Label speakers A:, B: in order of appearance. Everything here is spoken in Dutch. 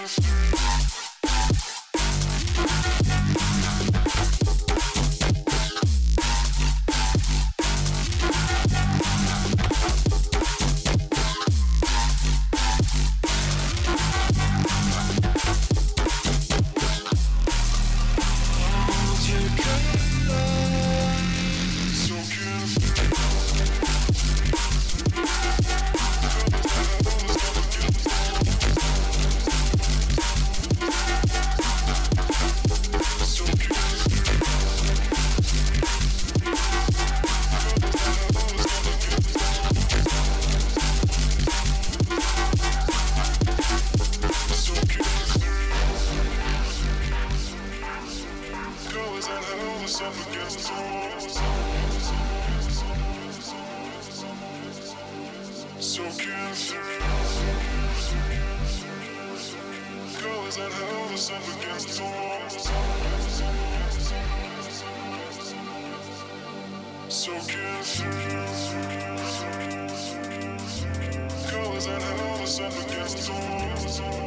A: Colors and souls.